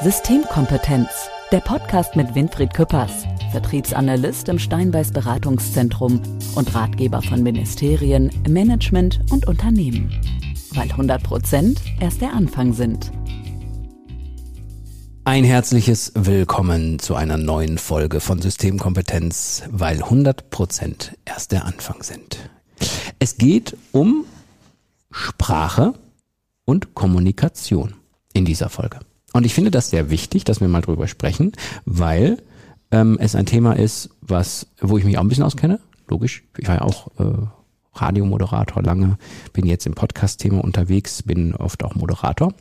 Systemkompetenz, der Podcast mit Winfried Küppers, Vertriebsanalyst im Steinbeiß Beratungszentrum und Ratgeber von Ministerien, Management und Unternehmen. Weil 100 Prozent erst der Anfang sind. Ein herzliches Willkommen zu einer neuen Folge von Systemkompetenz, weil 100 Prozent erst der Anfang sind. Es geht um Sprache und Kommunikation in dieser Folge. Und ich finde das sehr wichtig, dass wir mal drüber sprechen, weil ähm, es ein Thema ist, was, wo ich mich auch ein bisschen auskenne. Logisch. Ich war ja auch äh, Radiomoderator lange, bin jetzt im Podcast-Thema unterwegs, bin oft auch Moderator.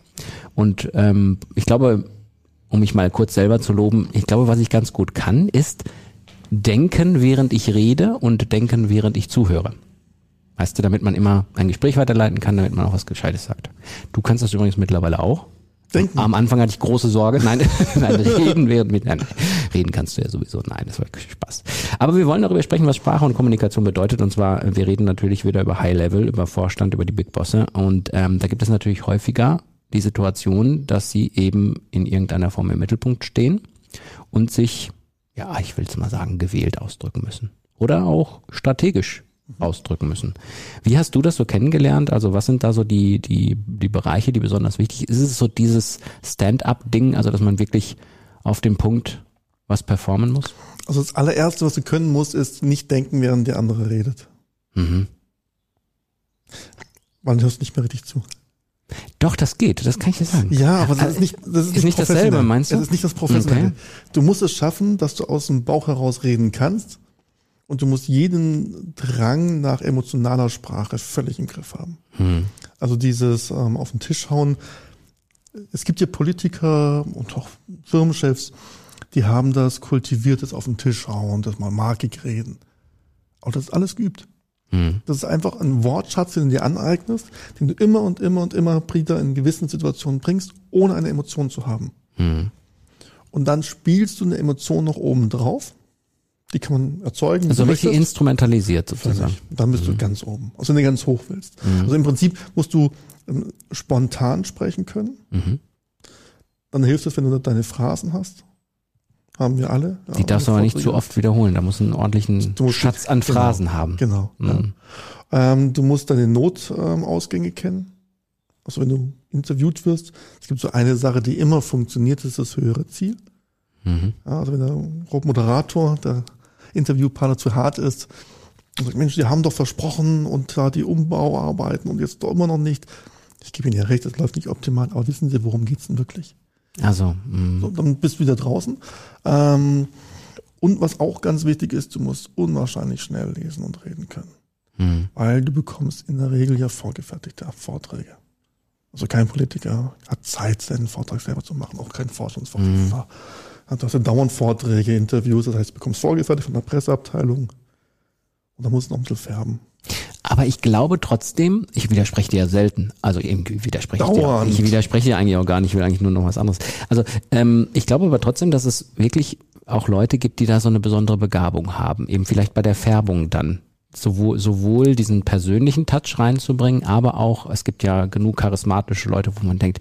Und ähm, ich glaube, um mich mal kurz selber zu loben, ich glaube, was ich ganz gut kann, ist denken, während ich rede und denken, während ich zuhöre. Weißt du, damit man immer ein Gespräch weiterleiten kann, damit man auch was Gescheites sagt. Du kannst das übrigens mittlerweile auch. Denken. Am Anfang hatte ich große Sorge. Nein, nein reden während mit, nein, reden kannst du ja sowieso. Nein, das war Spaß. Aber wir wollen darüber sprechen, was Sprache und Kommunikation bedeutet. Und zwar, wir reden natürlich wieder über High Level, über Vorstand, über die Big Bosse. Und ähm, da gibt es natürlich häufiger die Situation, dass sie eben in irgendeiner Form im Mittelpunkt stehen und sich, ja, ich will es mal sagen, gewählt ausdrücken müssen. Oder auch strategisch ausdrücken müssen. Wie hast du das so kennengelernt? Also was sind da so die, die, die Bereiche, die besonders wichtig sind? Ist es so dieses Stand-up-Ding, also dass man wirklich auf dem Punkt was performen muss? Also das allererste, was du können musst, ist nicht denken, während der andere redet. Mhm. Du hörst nicht mehr richtig zu. Doch, das geht, das kann ich dir sagen. Ja, aber das also, ist nicht, das ist, ist nicht dasselbe, meinst du? Das ist nicht das Professionelle. Okay. Du musst es schaffen, dass du aus dem Bauch heraus reden kannst und du musst jeden Drang nach emotionaler Sprache völlig im Griff haben. Hm. Also dieses ähm, auf den Tisch hauen. Es gibt ja Politiker und auch Firmenchefs, die haben das kultiviert, das auf den Tisch hauen, das mal markig reden. Aber das ist alles geübt. Hm. Das ist einfach ein Wortschatz, den du dir aneignest, den du immer und immer und immer wieder in gewissen Situationen bringst, ohne eine Emotion zu haben. Hm. Und dann spielst du eine Emotion noch oben drauf die kann man erzeugen. Also richtig instrumentalisiert sozusagen. Dann bist mhm. du ganz oben. Also wenn du ganz hoch willst. Mhm. Also im Prinzip musst du ähm, spontan sprechen können. Mhm. Dann hilft es, wenn du deine Phrasen hast. Haben wir alle. Ja, die darfst du aber nicht zu oft wiederholen. Da musst du einen ordentlichen Schatz an genau, Phrasen genau, haben. Genau. Mhm. Ja. Ähm, du musst deine Notausgänge ähm, kennen. Also wenn du interviewt wirst, es gibt so eine Sache, die immer funktioniert, das ist das höhere Ziel. Mhm. Ja, also wenn der Moderator, der Interviewpartner zu hart ist. Und sagt, Mensch, die haben doch versprochen und da die Umbauarbeiten und jetzt doch immer noch nicht. Ich gebe Ihnen ja recht, das läuft nicht optimal, aber wissen Sie, worum geht's denn wirklich? Also, mh. so, dann bist du wieder draußen. Ähm, und was auch ganz wichtig ist, du musst unwahrscheinlich schnell lesen und reden können. Mhm. Weil du bekommst in der Regel ja vorgefertigte Vorträge. Also kein Politiker hat Zeit, seinen Vortrag selber zu machen, auch kein Forschungsvortrag. Mhm. Ja dauernd Vorträge, Interviews, das heißt, du bekommst vorgefertigt von der Presseabteilung. Und da musst du noch ein bisschen färben. Aber ich glaube trotzdem, ich widerspreche dir ja selten. Also eben widerspreche ich dir. Ich widerspreche dir eigentlich auch gar nicht, ich will eigentlich nur noch was anderes. Also ähm, ich glaube aber trotzdem, dass es wirklich auch Leute gibt, die da so eine besondere Begabung haben. Eben vielleicht bei der Färbung dann. Sowohl, sowohl diesen persönlichen Touch reinzubringen, aber auch, es gibt ja genug charismatische Leute, wo man denkt,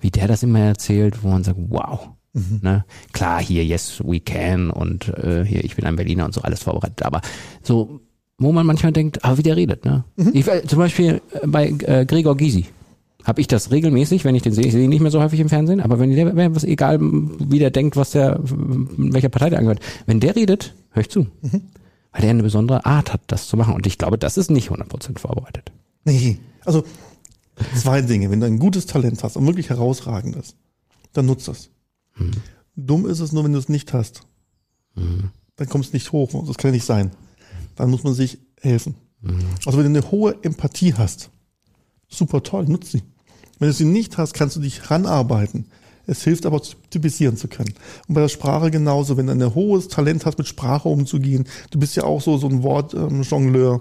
wie der das immer erzählt, wo man sagt, wow, Mhm. Ne? Klar, hier Yes We Can und äh, hier Ich bin ein Berliner und so alles vorbereitet, aber so, wo man manchmal denkt, ah, wie der redet. Ne? Mhm. Ich, äh, zum Beispiel äh, bei äh, Gregor Gysi habe ich das regelmäßig, wenn ich den sehe, ich sehe ihn nicht mehr so häufig im Fernsehen, aber wenn der, was egal, wie der denkt, was der, welcher Partei der angehört, wenn der redet, höre ich zu. Mhm. Weil der eine besondere Art hat, das zu machen. Und ich glaube, das ist nicht 100% vorbereitet. Nee, also zwei Dinge. Wenn du ein gutes Talent hast und wirklich herausragendes, dann nutzt das. Mhm. Dumm ist es nur, wenn du es nicht hast. Mhm. Dann kommst du nicht hoch. Das kann ja nicht sein. Dann muss man sich helfen. Mhm. Also wenn du eine hohe Empathie hast, super toll, nutz sie. Wenn du sie nicht hast, kannst du dich ranarbeiten. Es hilft aber, typisieren zu können. Und bei der Sprache genauso. Wenn du ein hohes Talent hast, mit Sprache umzugehen, du bist ja auch so, so ein Wortjongleur,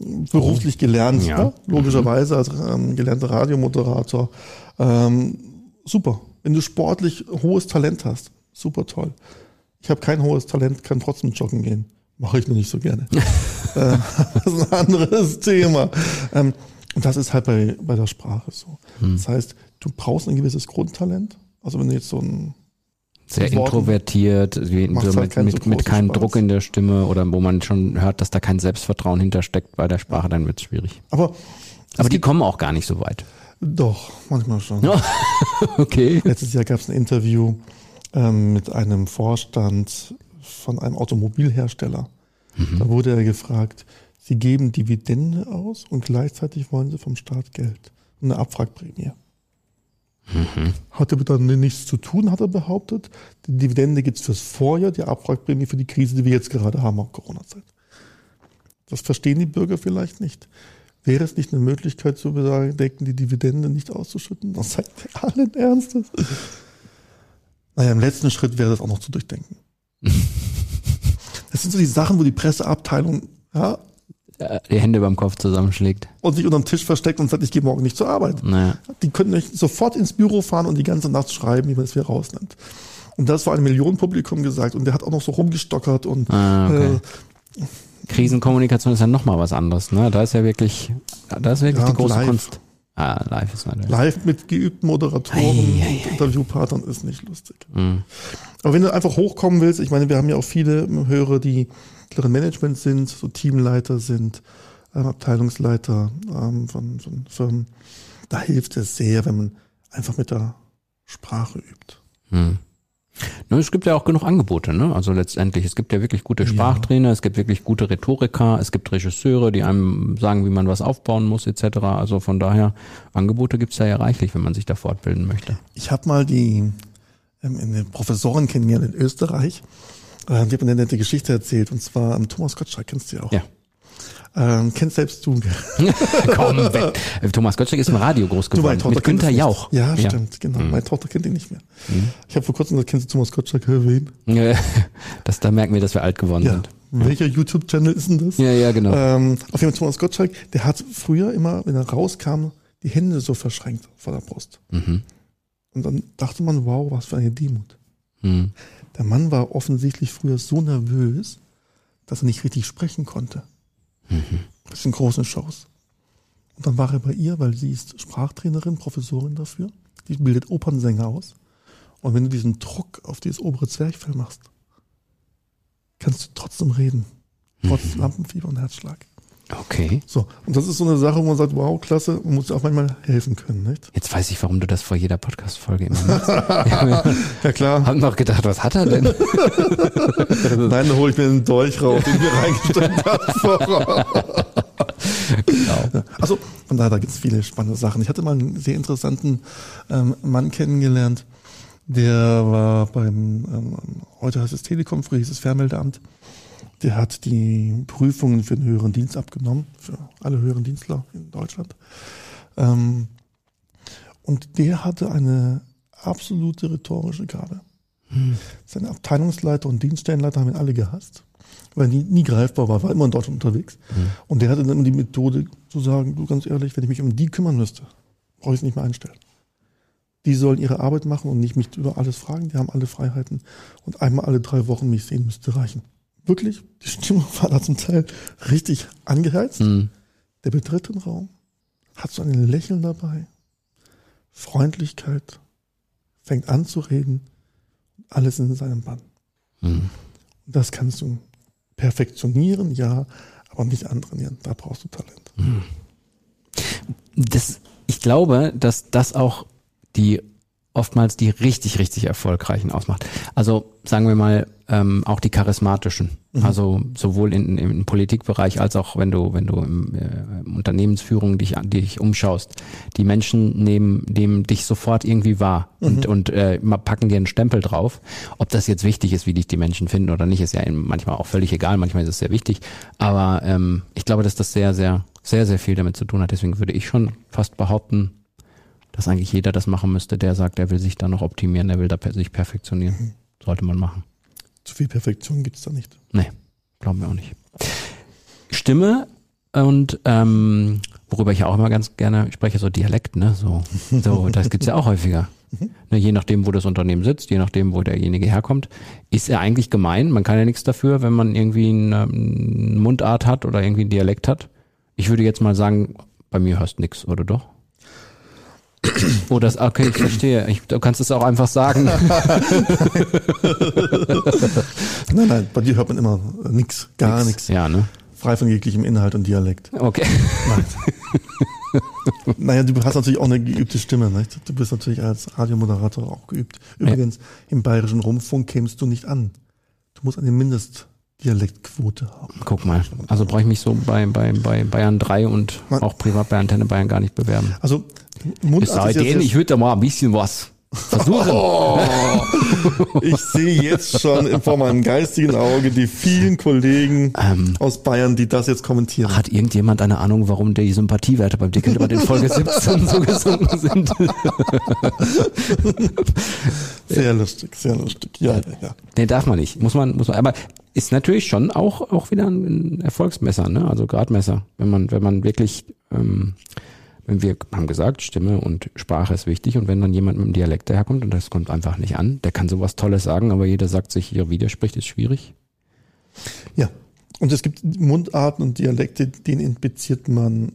ähm, beruflich gelernt, ja. ne? logischerweise als ähm, gelernter Radiomoderator. Ähm, super. Wenn du sportlich hohes Talent hast, super toll. Ich habe kein hohes Talent, kann trotzdem joggen gehen. Mache ich nur nicht so gerne. Äh, das ist ein anderes Thema. Ähm, und das ist halt bei, bei der Sprache so. Hm. Das heißt, du brauchst ein gewisses Grundtalent, Also wenn du jetzt so ein Sehr Mit Worten introvertiert, so halt mit, keinen so mit, mit keinem Spaß. Druck in der Stimme oder wo man schon hört, dass da kein Selbstvertrauen hintersteckt bei der Sprache, dann wird's schwierig. Aber Aber die kommen auch gar nicht so weit. Doch, manchmal schon. Ja. okay. Letztes Jahr gab es ein Interview ähm, mit einem Vorstand von einem Automobilhersteller. Da wurde er gefragt, Sie geben Dividende aus und gleichzeitig wollen Sie vom Staat Geld. Eine Abwrackprämie. Hatte dann nichts zu tun, hat er behauptet. Die Dividende gibt's fürs Vorjahr, die Abwrackprämie für die Krise, die wir jetzt gerade haben, auch Corona-Zeit. Das verstehen die Bürger vielleicht nicht. Wäre es nicht eine Möglichkeit zu bedenken, die Dividende nicht auszuschütten? Das sagt er allen Ernstes. Naja, im letzten Schritt wäre das auch noch zu durchdenken. Das sind so die Sachen, wo die Presseabteilung ja, Die Hände beim Kopf zusammenschlägt. und sich unterm Tisch versteckt und sagt, ich gehe morgen nicht zur Arbeit. Naja. Die können euch sofort ins Büro fahren und die ganze Nacht schreiben, wie man es wieder rausnimmt. Und das war ein Millionenpublikum gesagt und der hat auch noch so rumgestockert und Ah, okay. äh, Krisenkommunikation ist ja nochmal was anderes. Ne? Da ist ja wirklich, da ist wirklich Ja, die große live. Kunst. Ah, live ist natürlich. live mit geübten Moderatoren Ei, ei, und Interviewpartnern ist nicht lustig. Mhm. Aber wenn du einfach hochkommen willst, ich meine, wir haben ja auch viele Hörer, die mittleren Management sind, so Teamleiter sind, ähm, Abteilungsleiter ähm, von, von Firmen. Da hilft es sehr, wenn man einfach mit der Sprache übt. Hm. Ne, es gibt ja auch genug Angebote, ne? Also letztendlich, es gibt ja wirklich gute Sprachtrainer, es gibt wirklich gute Rhetoriker, es gibt Regisseure, die einem sagen, wie man was aufbauen muss, etc. Also von daher, Angebote gibt's da ja reichlich, wenn man sich da fortbilden möchte. Ich habe mal die ähm, eine Professorin kennengelernt in Österreich. Ähm, die hat mir eine nette Geschichte erzählt. Und zwar ähm, Thomas Gottschalk, kennst du ja auch. Ja. Ähm, kennst selbst du. Komm, Thomas Gottschalk ist im Radio groß Du, geworden. Tochter Mit Günther. Jauch. Ja, stimmt, genau. Meine Tochter kennt ihn nicht mehr. Ich habe vor kurzem gesagt, kennst du Thomas Gottschalk? Hör wen? Ja. Das, da merken wir, dass wir alt geworden Ja. sind. Welcher YouTube-Channel ist denn das? Ja, ja, genau. Ähm, auf jeden Fall Thomas Gottschalk, der hat früher immer, wenn er rauskam, die Hände so verschränkt vor der Brust. Mhm. Und dann dachte man, wow, was für eine Demut. Hm. Der Mann war offensichtlich früher so nervös, dass er nicht richtig sprechen konnte. Das sind große Shows. Und dann war er bei ihr, weil sie ist Sprachtrainerin, Professorin dafür. Die bildet Opernsänger aus. Und wenn du diesen Druck auf dieses obere Zwerchfell machst, kannst du trotzdem reden. Trotz Lampenfieber und Herzschlag. Okay. So, und das ist so eine Sache, wo man sagt, wow, klasse, man muss auch manchmal helfen können, nicht? Jetzt weiß ich, warum du das vor jeder Podcast-Folge immer machst. Ja klar. Hab noch gedacht, was hat er denn? Nein, da hole ich mir einen Dolch raus, den wir reingesteckt haben. genau. Also, von daher, da gibt es viele spannende Sachen. Ich hatte mal einen sehr interessanten ähm, Mann kennengelernt, der war beim, ähm, heute heißt es Telekom, früher hieß es Fernmeldeamt. Der hat die Prüfungen für den höheren Dienst abgenommen, für alle höheren Dienstler in Deutschland. Ähm, und der hatte eine absolute rhetorische Gabe. Seine Abteilungsleiter und Dienststellenleiter haben ihn alle gehasst, weil er nie, greifbar war, war immer in Deutschland unterwegs. Und der hatte dann immer die Methode zu sagen, du ganz ehrlich, wenn ich mich um die kümmern müsste, brauche ich es nicht mehr einstellen. Die sollen ihre Arbeit machen und nicht mich über alles fragen, die haben alle Freiheiten. Und einmal alle drei Wochen mich sehen müsste reichen. Wirklich, die Stimmung war da zum Teil richtig angeheizt. Hm. Der betritt den Raum, hat so ein Lächeln dabei, Freundlichkeit, fängt an zu reden, alles in seinem Bann. Hm. Und das kannst du perfektionieren, ja, aber nicht antrainieren. Da brauchst du Talent. Das, ich glaube, dass das auch die oftmals die richtig, richtig erfolgreichen ausmacht. Also sagen wir mal, ähm, auch die charismatischen. Also sowohl in, im Politikbereich als auch wenn du, wenn du im, äh, Unternehmensführung dich, an- dich umschaust. Die Menschen nehmen, nehmen dich sofort irgendwie wahr und, und äh, packen dir einen Stempel drauf. Ob das jetzt wichtig ist, wie dich die Menschen finden oder nicht, ist ja manchmal auch völlig egal. Manchmal ist es sehr wichtig. Aber ähm, ich glaube, dass das sehr, sehr, sehr, sehr viel damit zu tun hat. Deswegen würde ich schon fast behaupten, dass eigentlich jeder das machen müsste, der sagt, er will sich da noch optimieren, er will da sich perfektionieren. Sollte man machen. Zu viel Perfektion gibt's da nicht. Nee, glauben wir auch nicht. Stimme und ähm, worüber ich ja auch immer ganz gerne spreche, so Dialekt, ne? So, so das gibt's ja auch häufiger. Ne, je nachdem, wo das Unternehmen sitzt, je nachdem, wo derjenige herkommt, ist er eigentlich gemein. Man kann ja nichts dafür, wenn man irgendwie eine, eine Mundart hat oder irgendwie einen Dialekt hat. Ich würde jetzt mal sagen, bei mir hörst nix, oder doch? Oh, das, okay, ich verstehe. Ich, du kannst es auch einfach sagen. Nein, nein, bei dir hört man immer nichts, gar nichts. Ja, ne? Frei von jeglichem Inhalt und Dialekt. Okay. Nein. naja, du hast natürlich auch eine geübte Stimme, nicht? Du bist natürlich als Radiomoderator auch geübt. Übrigens, im bayerischen Rundfunk kämst du nicht an. Du musst eine Mindestdialektquote haben. Guck mal. Also brauche ich mich so bei, bei, bei Bayern 3 und Man- auch privat bei Antenne Bayern gar nicht bewerben. Also, Sage ist jetzt- denen, ich würde da mal ein bisschen was versuchen. Oh, ich sehe jetzt schon vor meinem geistigen Auge die vielen Kollegen Ähm. aus Bayern, die das jetzt kommentieren. Hat irgendjemand eine Ahnung, warum die Sympathiewerte beim Dickeldebatt in Folge 17 so gesunken sind? Sehr lustig, sehr lustig. Ja, ja, ja. Nee, darf man nicht. Muss man, muss man, aber ist natürlich schon auch, auch wieder ein Erfolgsmesser, ne? Also Gradmesser. Wenn man, wenn man wirklich, ähm, wir haben gesagt, Stimme und Sprache ist wichtig und wenn dann jemand mit einem Dialekt daherkommt und das kommt einfach nicht an, der kann sowas Tolles sagen, aber jeder sagt sich, hier widerspricht, ist schwierig. Ja. Und es gibt Mundarten und Dialekte, denen impliziert man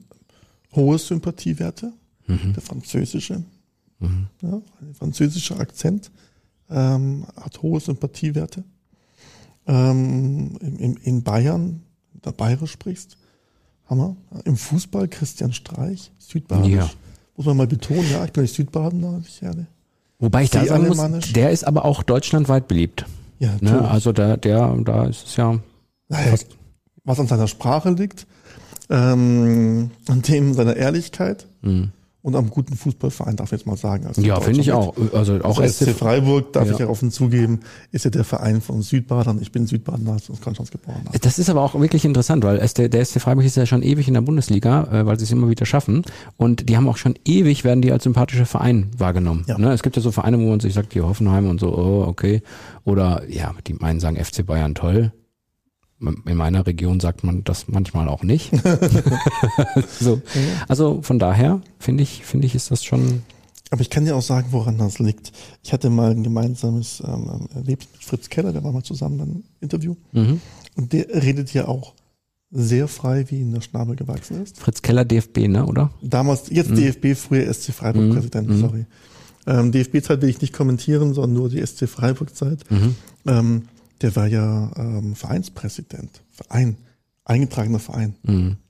hohe Sympathiewerte. Der französische, ja, ein französischer Akzent ähm, hat hohe Sympathiewerte. Ähm, in, in, in Bayern, wenn du bayerisch sprichst, Hammer. Im Fußball Christian Streich, Südbadisch. Ja. Muss man mal betonen, ja, ich bin nicht Südbadener, ich ja, Wobei ich da sagen muss, der ist aber auch deutschlandweit beliebt. ja Ne? Also der, der, da ist es ja, Naja, was an seiner Sprache liegt, ähm, an dem seiner Ehrlichkeit und am guten Fußballverein, darf ich jetzt mal sagen. Also ja, finde ich auch. Also auch Also SC Freiburg, darf Ja. ich ja offen zugeben, ist ja der Verein von Südbadern. Ich bin Südbadener, also aus Konstanz geboren. Das ist aber auch wirklich interessant, weil SC, der SC Freiburg ist ja schon ewig in der Bundesliga, äh, weil sie es immer wieder schaffen. Und die haben auch schon ewig, werden die als sympathischer Verein wahrgenommen. Ja. Ne? Es gibt ja so Vereine, wo man sich sagt, die Hoffenheim und so, oh, okay. Oder ja, die meinen sagen FC Bayern toll. In meiner Region sagt man das manchmal auch nicht. so. Also von daher finde ich, finde ich, ist das schon. Aber ich kann dir auch sagen, woran das liegt. Ich hatte mal ein gemeinsames ähm, Erlebnis mit Fritz Keller, der war mal zusammen beim Interview. Mhm. Und der redet ja auch sehr frei, wie ihm der Schnabel gewachsen ist. Fritz Keller DFB, ne, oder? Damals, jetzt DFB, früher SC Freiburg-Präsident, sorry. Ähm, DFB-Zeit will ich nicht kommentieren, sondern nur die SC Freiburg-Zeit. Ähm, der war ja ähm, Vereinspräsident. Verein, eingetragener Verein.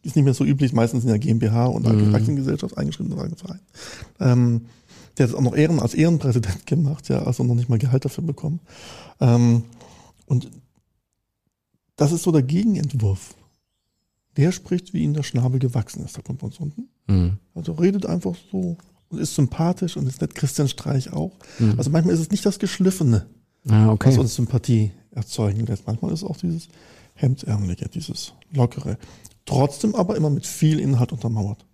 Ist nicht mehr so üblich, meistens in der GmbH und Aktiengesellschaft eingeschriebener Verein. Ähm, der hat es auch noch Ehren, als Ehrenpräsident gemacht, ja, also noch nicht mal Gehalt dafür bekommen. Ähm, und das ist so der Gegenentwurf. Der spricht, wie ihm der Schnabel gewachsen ist. Da kommt von uns unten. Mhm. Also redet einfach so und ist sympathisch und ist nett. Christian Streich auch. Mhm. Also manchmal ist es nicht das Geschliffene, Ah, okay. was uns Sympathie erzeugen lässt. Manchmal ist auch dieses Hemdärmelige, dieses Lockere. Trotzdem aber immer mit viel Inhalt untermauert.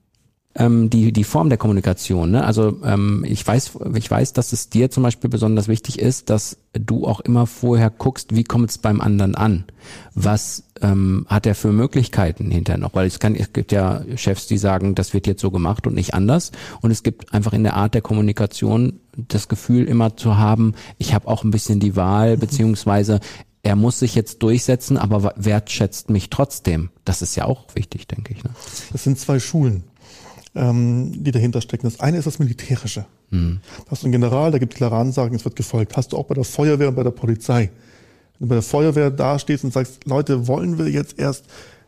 Ähm, die, die Form der Kommunikation. Ne? Also ähm, ich weiß, ich weiß, dass es dir zum Beispiel besonders wichtig ist, dass du auch immer vorher guckst, wie kommt es beim anderen an? Was ähm, hat er für Möglichkeiten hinterher noch? Weil es kann, es gibt ja Chefs, die sagen, das wird jetzt so gemacht und nicht anders. Und es gibt einfach in der Art der Kommunikation das Gefühl immer zu haben, ich habe auch ein bisschen die Wahl, beziehungsweise er muss sich jetzt durchsetzen, aber wertschätzt mich trotzdem. Das ist ja auch wichtig, denke ich. Ne? Das sind zwei Schulen, ähm, die dahinter stecken. Das eine ist das Militärische. Hm. Da hast du einen General, der gibt klare Ansagen, es wird gefolgt. Hast du auch bei der Feuerwehr und bei der Polizei. Wenn du bei der Feuerwehr dastehst und sagst, Leute, wollen wir jetzt erst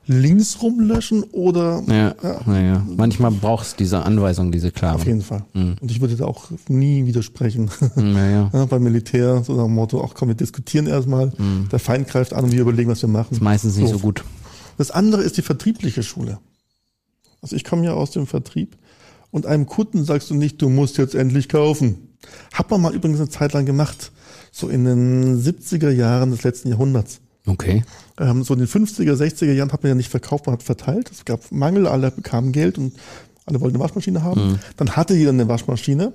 links rumlöschen oder Ja, ja. ja. Manchmal brauchst du diese Anweisung, diese klare. auf jeden Fall. Und ich würde da auch nie widersprechen. Ja, ja. Beim Militär, so nach dem Motto, ach komm, wir diskutieren erstmal, der Feind greift an und wir überlegen, was wir machen. Ist meistens nicht so gut. Das andere ist die vertriebliche Schule. Also ich komme ja aus dem Vertrieb und einem Kunden sagst du nicht, du musst jetzt endlich kaufen. Hat man mal übrigens eine Zeit lang gemacht, so in den 70er Jahren des letzten Jahrhunderts. Okay. Ähm, so in den 50er, 60er Jahren hat man ja nicht verkauft, man hat verteilt. Es gab Mangel, alle bekamen Geld und alle wollten eine Waschmaschine haben. Dann hatte jeder eine Waschmaschine.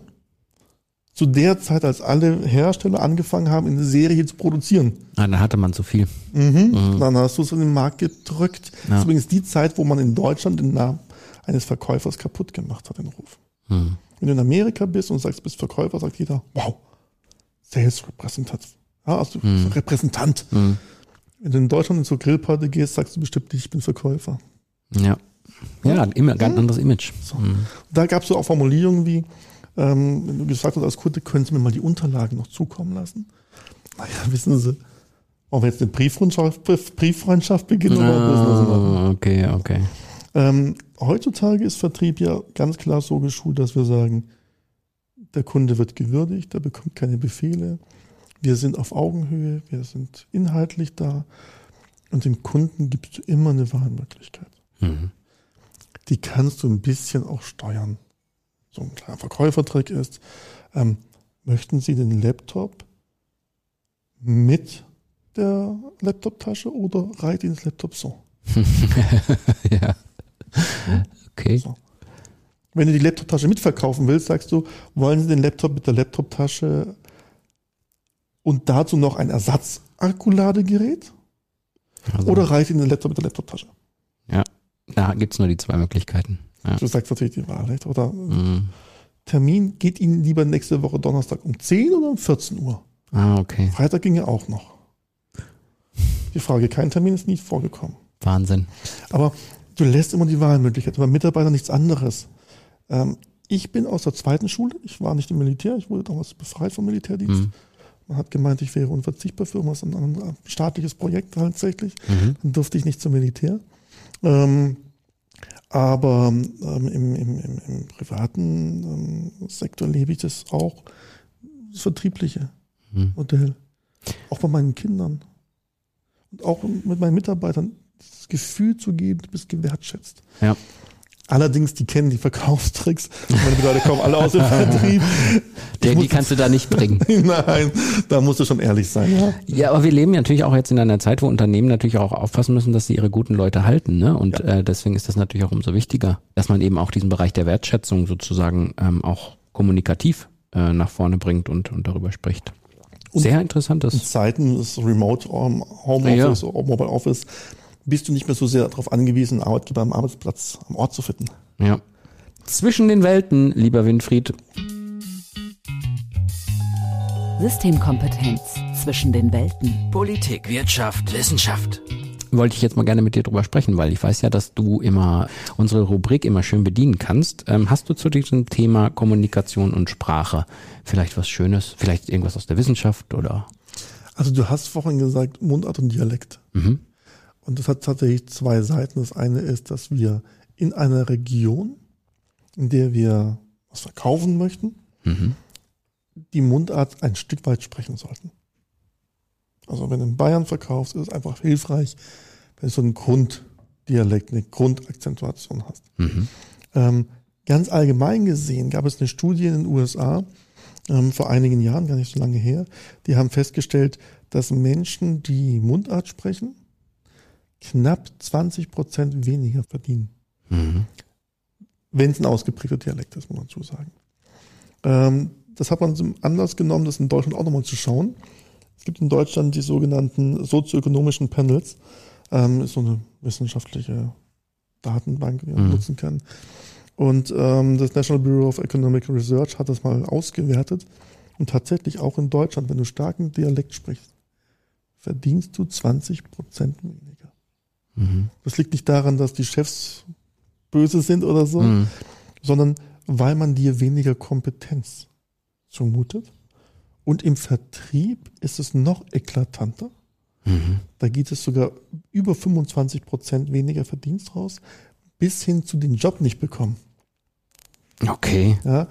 Zu der Zeit, als alle Hersteller angefangen haben, in Serie zu produzieren. Ah, dann hatte man zu viel. Mhm. Dann hast du es in den Markt gedrückt. Das Ja. ist übrigens die Zeit, wo man in Deutschland den Namen eines Verkäufers kaputt gemacht hat, den Ruf. Hm. Wenn du in Amerika bist und sagst, du bist Verkäufer, sagt jeder, wow, Sales Representant. Ja, also Repräsentant. Hm. Wenn du in Deutschland in so Grillparty gehst, sagst du bestimmt nicht, ich bin Verkäufer. Ja. Ja, immer ganz anderes Image. So. Da gab es so auch Formulierungen wie, ähm, wenn du gesagt hast als Kunde, können Sie mir mal die Unterlagen noch zukommen lassen? Naja, wissen Sie, wollen wir jetzt eine Brieffreundschaft, Brieffreundschaft beginnen oder? Ah, okay, okay. Ähm, heutzutage ist Vertrieb ja ganz klar so geschult, dass wir sagen, der Kunde wird gewürdigt, er bekommt keine Befehle, wir sind auf Augenhöhe, wir sind inhaltlich da und dem Kunden gibst du immer eine Wahlmöglichkeit. Mhm. Die kannst du ein bisschen auch steuern. So ein kleiner Verkäufertrick ist, ähm, möchten Sie den Laptop mit der Laptoptasche oder reiht Ihnen das Laptop so? ja. Okay. So. Wenn du die Laptoptasche mitverkaufen willst, sagst du, wollen Sie den Laptop mit der Laptoptasche und dazu noch ein Ersatz-Akkuladegerät? Also, Oder reicht Ihnen der Laptop mit der Laptoptasche? ja, da gibt's nur die zwei Möglichkeiten. Ja. Du sagst natürlich die Wahrheit. Oder Mhm. Termin geht Ihnen lieber nächste Woche Donnerstag um 10 oder um 14 Uhr? Ah, okay. Freitag ging ja auch noch. Die Frage, kein Termin ist nie vorgekommen. Wahnsinn. Aber du lässt immer die Wahlmöglichkeit. Beim Mitarbeiter nichts anderes. Ähm, ich bin aus der zweiten Schule. Ich war nicht im Militär. Ich wurde damals befreit vom Militärdienst. Mhm. Man hat gemeint, ich wäre unverzichtbar für irgendwas, ein, ein staatliches Projekt tatsächlich. Mhm. Dann durfte ich nicht zum Militär. Ähm, aber ähm, im, im, im, im privaten ähm, Sektor lebe ich das auch, das vertriebliche Mhm. Modell. Auch bei meinen Kindern. Und auch mit meinen Mitarbeitern das Gefühl zu geben, du bist gewertschätzt. Ja. Allerdings, die kennen die Verkaufstricks. Meine Mitarbeiter kommen alle aus dem Vertrieb. Der, die kannst du da nicht bringen. Nein, da musst du schon ehrlich sein. Ja. Ja, aber wir leben ja natürlich auch jetzt in einer Zeit, wo Unternehmen natürlich auch aufpassen müssen, dass sie ihre guten Leute halten. Ne? Und äh, deswegen ist das natürlich auch umso wichtiger, dass man eben auch diesen Bereich der Wertschätzung sozusagen ähm, auch kommunikativ äh, nach vorne bringt und, und darüber spricht. Sehr In interessantes. Zeiten des Remote um, Homeoffice oder Mobile Office bist du nicht mehr so sehr darauf angewiesen, einen Arbeitgeber am Arbeitsplatz am Ort zu finden. Ja. Zwischen den Welten, lieber Winfried. Systemkompetenz zwischen den Welten. Politik, Wirtschaft, Wissenschaft. Wollte ich jetzt mal gerne mit dir drüber sprechen, weil ich weiß ja, dass du immer unsere Rubrik immer schön bedienen kannst. Ähm, hast du zu diesem Thema Kommunikation und Sprache vielleicht was Schönes? Vielleicht irgendwas aus der Wissenschaft oder? Also du hast vorhin gesagt Mundart und Dialekt. Mhm. Und das hat tatsächlich zwei Seiten. Das eine ist, dass wir in einer Region, in der wir was verkaufen möchten, Mhm. die Mundart ein Stück weit sprechen sollten. Also wenn du in Bayern verkaufst, ist es einfach hilfreich, wenn du so einen Grunddialekt, eine Grundakzentuation hast. Mhm. Ähm, ganz allgemein gesehen gab es eine Studie in den USA ähm, vor einigen Jahren, gar nicht so lange her, die haben festgestellt, dass Menschen, die Mundart sprechen, knapp 20 Prozent weniger verdienen. Mhm. Wenn es ein ausgeprägter Dialekt ist, muss man dazu sagen. Ähm, das hat man zum Anlass genommen, das in Deutschland auch nochmal zu schauen. Es gibt in Deutschland die sogenannten sozioökonomischen Panels. Ähm, ist so eine wissenschaftliche Datenbank, die man Mhm. nutzen kann. Und ähm, das National Bureau of Economic Research hat das mal ausgewertet. Und tatsächlich auch in Deutschland, wenn du starken Dialekt sprichst, verdienst du 20 Prozent weniger. Mhm. Das liegt nicht daran, dass die Chefs böse sind oder so, Mhm. sondern weil man dir weniger Kompetenz zumutet. Und im Vertrieb ist es noch eklatanter. Mhm. Da geht es sogar über 25 Prozent weniger Verdienst raus, bis hin zu den Job nicht bekommen. Okay. Ja,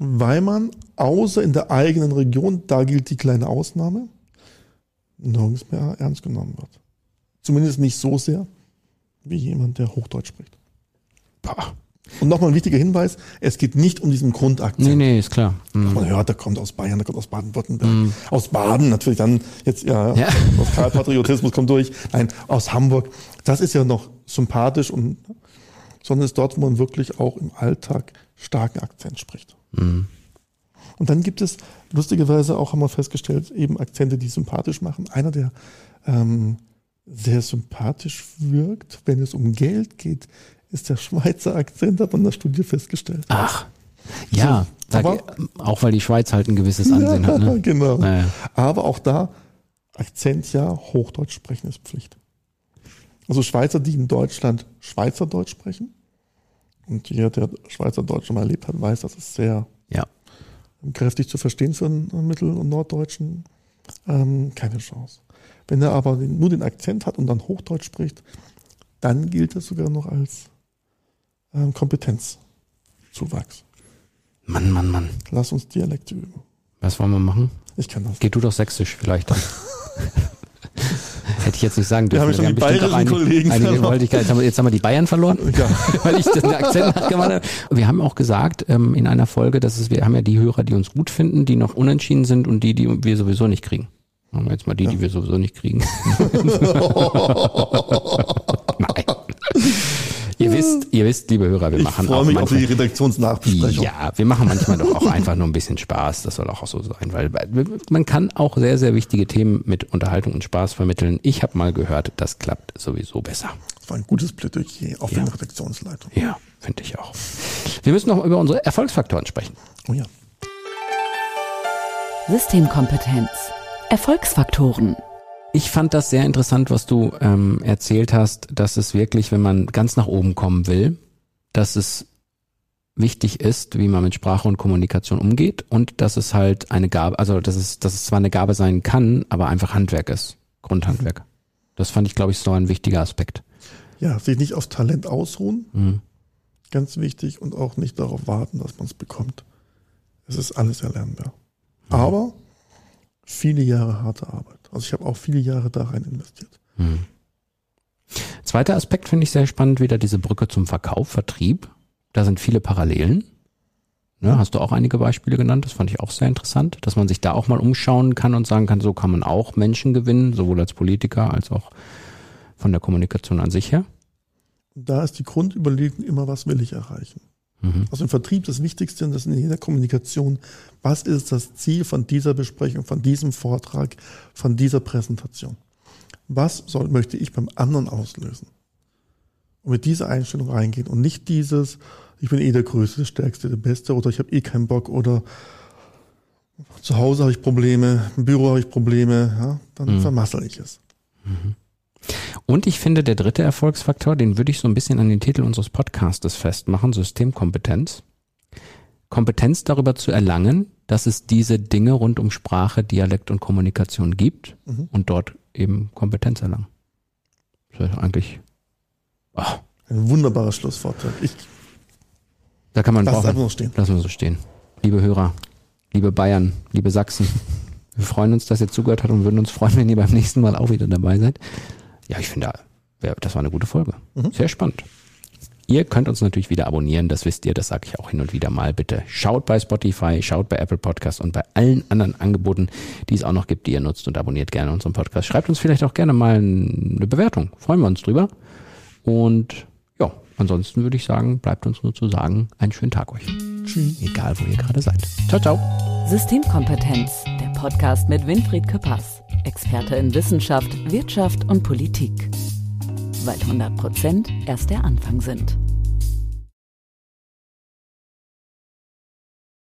weil man außer in der eigenen Region, da gilt die kleine Ausnahme, nirgends mehr ernst genommen wird. Zumindest nicht so sehr wie jemand, der Hochdeutsch spricht. Boah. Und nochmal ein wichtiger Hinweis, es geht nicht um diesen Grundakzent. Nee, nee, ist klar. Mhm. Man hört, der kommt aus Bayern, der kommt aus Baden-Württemberg, aus Baden natürlich dann jetzt ja, Ja. Lokalpatriotismus kommt durch. Nein, aus Hamburg. Das ist ja noch sympathisch und sondern ist dort, wo man wirklich auch im Alltag starken Akzent spricht. Mhm. Und dann gibt es lustigerweise auch, haben wir festgestellt, eben Akzente, die sympathisch machen. Einer, der ähm, sehr sympathisch wirkt, wenn es um Geld geht, ist der Schweizer Akzent, hat man in der Studie festgestellt. Ach. Ja, So, aber- auch weil die Schweiz halt ein gewisses Ansehen hat. Ne? genau. Naja. Aber auch da, Akzent ja, Hochdeutsch sprechen ist Pflicht. Also Schweizer, die in Deutschland Schweizerdeutsch sprechen. Und jeder, der Schweizerdeutsch schon mal erlebt hat, weiß, das ist sehr Ja. kräftig zu verstehen für einen Mittel- und Norddeutschen, ähm, keine Chance. Wenn er aber nur den Akzent hat und dann Hochdeutsch spricht, dann gilt das sogar noch als ähm, Kompetenzzuwachs. Mann, Mann, Mann. Lass uns Dialekte üben. Was wollen wir machen? Ich kann das. Geh du doch sächsisch vielleicht dann. Hätte ich jetzt nicht sagen dürfen. Wir haben schon die bestimmt bayerischen Kollegen einige, verloren. jetzt, haben wir, jetzt haben wir die Bayern verloren, Ja. weil ich den Akzent nachgemacht habe. Wir haben auch gesagt ähm, in einer Folge, dass es, wir haben ja die Hörer, die uns gut finden, die noch unentschieden sind und die, die wir sowieso nicht kriegen. Machen wir jetzt mal die, die wir sowieso nicht kriegen. Nein. Ihr wisst, ihr wisst, liebe Hörer, wir Ich machen freue auch mich auf manchmal, die Redaktionsnachbesprechung. ja, wir machen manchmal doch auch einfach nur ein bisschen Spaß. Das soll auch so sein, weil man kann auch sehr, sehr wichtige Themen mit Unterhaltung und Spaß vermitteln. Ich habe mal gehört, das klappt sowieso besser. Das war ein gutes Plädoyer auf Ja. den Redaktionsleitung. Ja, finde ich auch. Wir müssen noch über unsere Erfolgsfaktoren sprechen. Oh ja. Systemkompetenz. Erfolgsfaktoren. Ich fand das sehr interessant, was du ähm, erzählt hast, dass es wirklich, wenn man ganz nach oben kommen will, dass es wichtig ist, wie man mit Sprache und Kommunikation umgeht und dass es halt eine Gabe, also dass es, dass es zwar eine Gabe sein kann, aber einfach Handwerk ist, Grundhandwerk. Das fand ich, glaube ich, so ein wichtiger Aspekt. Ja, sich nicht aufs Talent ausruhen, Mhm. ganz wichtig, und auch nicht darauf warten, dass man es bekommt. Es ist alles erlernbar. Aber viele Jahre harte Arbeit. Also ich habe auch viele Jahre da rein investiert. Mhm. Zweiter Aspekt finde ich sehr spannend, wieder diese Brücke zum Verkauf, Vertrieb. Da sind viele Parallelen. Ne, hast du auch einige Beispiele genannt? Das fand ich auch sehr interessant, dass man sich da auch mal umschauen kann und sagen kann, so kann man auch Menschen gewinnen, sowohl als Politiker als auch von der Kommunikation an sich her. Da ist die Grundüberlegung immer, was will ich erreichen? Mhm. Also im Vertrieb das Wichtigste und das in jeder Kommunikation, was ist das Ziel von dieser Besprechung, von diesem Vortrag, von dieser Präsentation? Was soll, möchte ich beim anderen auslösen? Und mit dieser Einstellung reingehen und nicht dieses, ich bin eh der Größte, der Stärkste, der Beste oder ich habe eh keinen Bock oder zu Hause habe ich Probleme, im Büro habe ich Probleme, ja, dann Mhm. vermassel ich es. Und ich finde, der dritte Erfolgsfaktor, den würde ich so ein bisschen an den Titel unseres Podcastes festmachen, Systemkompetenz. Kompetenz darüber zu erlangen, dass es diese Dinge rund um Sprache, Dialekt und Kommunikation gibt Mhm. und dort eben Kompetenz erlangen. Das ist eigentlich, ah, Ein wunderbares Schlusswort. Ich da kann man lasse es brauchen. noch stehen. Lassen wir so stehen. Liebe Hörer, liebe Bayern, liebe Sachsen, wir freuen uns, dass ihr zugehört habt und würden uns freuen, wenn ihr beim nächsten Mal auch wieder dabei seid. Ja, ich finde, das war eine gute Folge. Mhm. Sehr spannend. Ihr könnt uns natürlich wieder abonnieren, das wisst ihr, das sage ich auch hin und wieder mal. Bitte schaut bei Spotify, schaut bei Apple Podcast und bei allen anderen Angeboten, die es auch noch gibt, die ihr nutzt und abonniert gerne unseren Podcast. Schreibt uns vielleicht auch gerne mal eine Bewertung. Freuen wir uns drüber. Und ja, ansonsten würde ich sagen, bleibt uns nur zu sagen, einen schönen Tag euch. Tschüss. Egal, wo ihr gerade seid. Ciao, ciao. Systemkompetenz, der Podcast mit Winfried Küppers, Experte in Wissenschaft, Wirtschaft und Politik. Weil 100 Prozent erst der Anfang sind.